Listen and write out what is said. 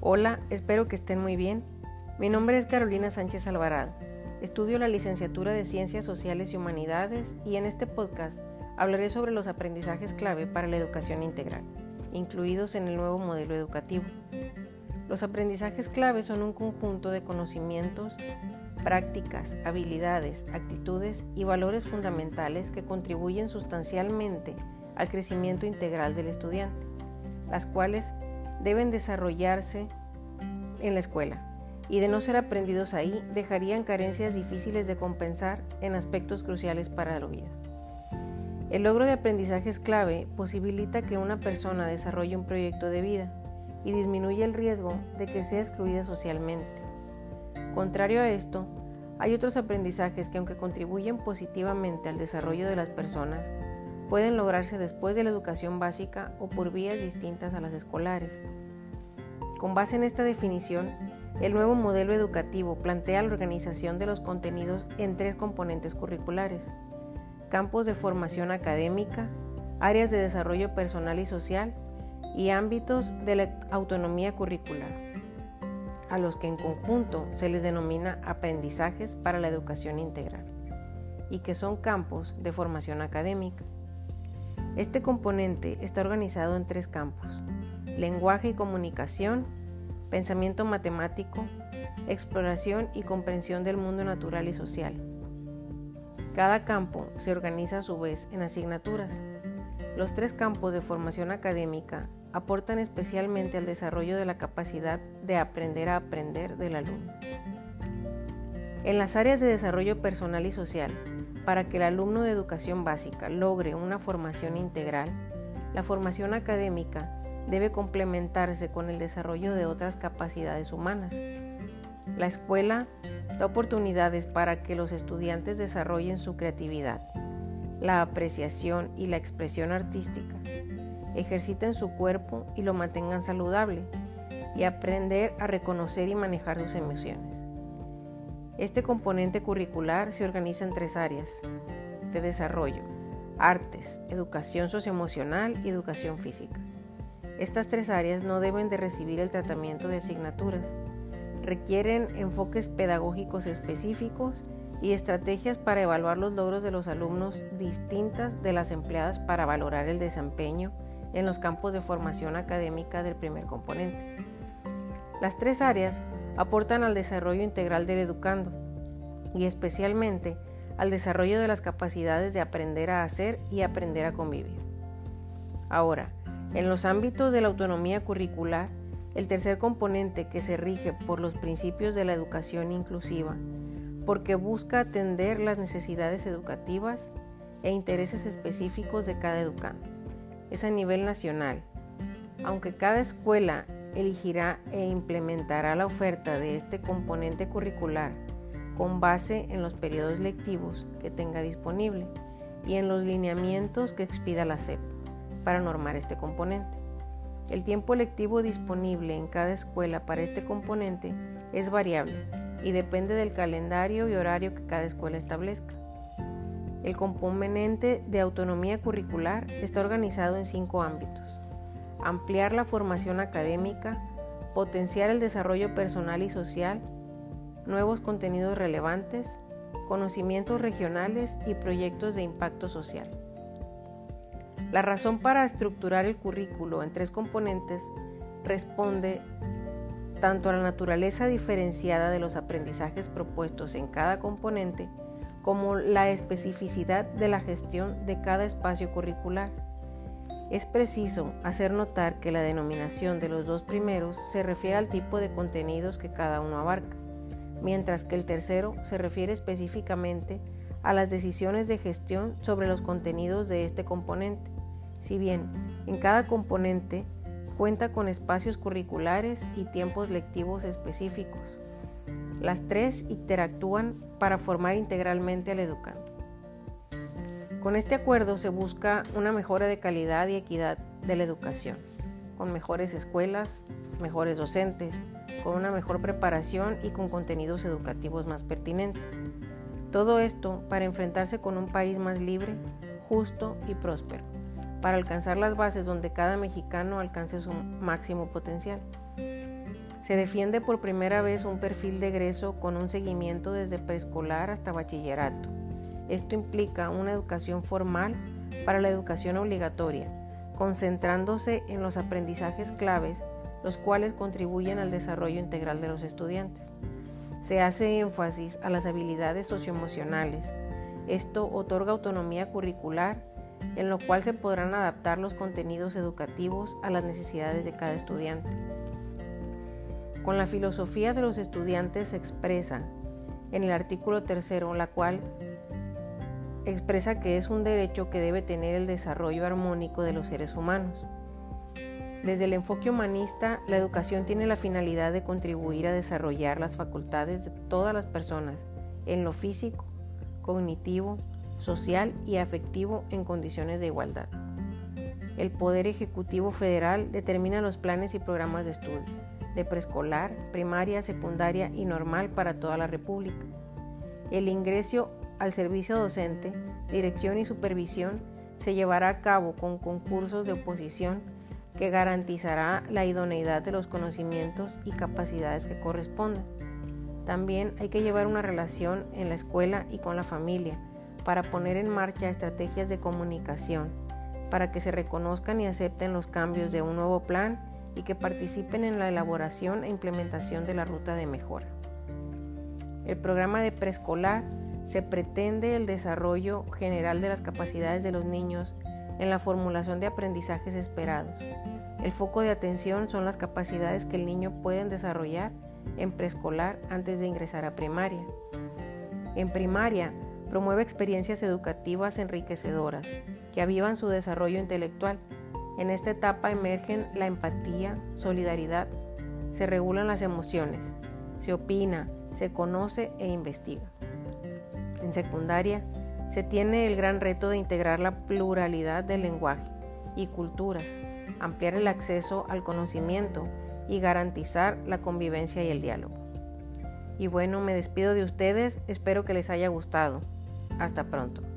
Hola, espero que estén muy bien. Mi nombre es Carolina Sánchez Alvarado. Estudio la licenciatura de Ciencias Sociales y Humanidades y en este podcast hablaré sobre los aprendizajes clave para la educación integral, incluidos en el nuevo modelo educativo. Los aprendizajes clave son un conjunto de conocimientos, prácticas, habilidades, actitudes y valores fundamentales que contribuyen sustancialmente al crecimiento integral del estudiante, las cuales deben desarrollarse en la escuela y de no ser aprendidos ahí dejarían carencias difíciles de compensar en aspectos cruciales para la vida. El logro de aprendizajes clave posibilita que una persona desarrolle un proyecto de vida y disminuye el riesgo de que sea excluida socialmente. Contrario a esto, hay otros aprendizajes que aunque contribuyen positivamente al desarrollo de las personas, pueden lograrse después de la educación básica o por vías distintas a las escolares. Con base en esta definición, el nuevo modelo educativo plantea la organización de los contenidos en tres componentes curriculares, campos de formación académica, áreas de desarrollo personal y social y ámbitos de la autonomía curricular, a los que en conjunto se les denomina aprendizajes para la educación integral, y que son campos de formación académica. Este componente está organizado en tres campos, lenguaje y comunicación, pensamiento matemático, exploración y comprensión del mundo natural y social. Cada campo se organiza a su vez en asignaturas. Los tres campos de formación académica aportan especialmente al desarrollo de la capacidad de aprender a aprender del alumno. En las áreas de desarrollo personal y social, para que el alumno de educación básica logre una formación integral, la formación académica debe complementarse con el desarrollo de otras capacidades humanas. La escuela da oportunidades para que los estudiantes desarrollen su creatividad, la apreciación y la expresión artística, ejerciten su cuerpo y lo mantengan saludable y aprender a reconocer y manejar sus emociones. Este componente curricular se organiza en tres áreas de desarrollo, artes, educación socioemocional y educación física. Estas tres áreas no deben de recibir el tratamiento de asignaturas. Requieren enfoques pedagógicos específicos y estrategias para evaluar los logros de los alumnos distintas de las empleadas para valorar el desempeño en los campos de formación académica del primer componente. Las tres áreas aportan al desarrollo integral del educando y especialmente al desarrollo de las capacidades de aprender a hacer y aprender a convivir. Ahora, en los ámbitos de la autonomía curricular, el tercer componente que se rige por los principios de la educación inclusiva, porque busca atender las necesidades educativas e intereses específicos de cada educando. Es a nivel nacional. Aunque cada escuela elegirá e implementará la oferta de este componente curricular con base en los periodos lectivos que tenga disponible y en los lineamientos que expida la SEP para normar este componente. El tiempo lectivo disponible en cada escuela para este componente es variable y depende del calendario y horario que cada escuela establezca. El componente de autonomía curricular está organizado en cinco ámbitos. Ampliar la formación académica, potenciar el desarrollo personal y social, nuevos contenidos relevantes, conocimientos regionales y proyectos de impacto social. La razón para estructurar el currículo en tres componentes responde tanto a la naturaleza diferenciada de los aprendizajes propuestos en cada componente como la especificidad de la gestión de cada espacio curricular. Es preciso hacer notar que la denominación de los dos primeros se refiere al tipo de contenidos que cada uno abarca, mientras que el tercero se refiere específicamente a las decisiones de gestión sobre los contenidos de este componente. Si bien en cada componente cuenta con espacios curriculares y tiempos lectivos específicos, las tres interactúan para formar integralmente al educando. Con este acuerdo se busca una mejora de calidad y equidad de la educación, con mejores escuelas, mejores docentes, con una mejor preparación y con contenidos educativos más pertinentes. Todo esto para enfrentarse con un país más libre, justo y próspero para alcanzar las bases donde cada mexicano alcance su máximo potencial. Se defiende por primera vez un perfil de egreso con un seguimiento desde preescolar hasta bachillerato. Esto implica una educación formal para la educación obligatoria, concentrándose en los aprendizajes claves, los cuales contribuyen al desarrollo integral de los estudiantes. Se hace énfasis a las habilidades socioemocionales. Esto otorga autonomía curricular, en lo cual se podrán adaptar los contenidos educativos a las necesidades de cada estudiante. Con la filosofía de los estudiantes se expresa en el artículo tercero, la cual expresa que es un derecho que debe tener el desarrollo armónico de los seres humanos. Desde el enfoque humanista, la educación tiene la finalidad de contribuir a desarrollar las facultades de todas las personas en lo físico, cognitivo, social y afectivo en condiciones de igualdad. El Poder Ejecutivo Federal determina los planes y programas de estudio, de preescolar, primaria, secundaria y normal para toda la República. El ingreso al servicio docente, dirección y supervisión se llevará a cabo con concursos de oposición que garantizará la idoneidad de los conocimientos y capacidades que correspondan. También hay que llevar una relación en la escuela y con la familia para poner en marcha estrategias de comunicación, para que se reconozcan y acepten los cambios de un nuevo plan y que participen en la elaboración e implementación de la ruta de mejora. El programa de preescolar se pretende el desarrollo general de las capacidades de los niños en la formulación de aprendizajes esperados. El foco de atención son las capacidades que el niño puede desarrollar en preescolar antes de ingresar a primaria. En primaria, promueve experiencias educativas enriquecedoras que avivan su desarrollo intelectual. En esta etapa emergen la empatía, solidaridad, se regulan las emociones, se opina, se conoce e investiga. En secundaria, se tiene el gran reto de integrar la pluralidad del lenguaje y culturas, ampliar el acceso al conocimiento y garantizar la convivencia y el diálogo. Y bueno, me despido de ustedes, espero que les haya gustado. Hasta pronto.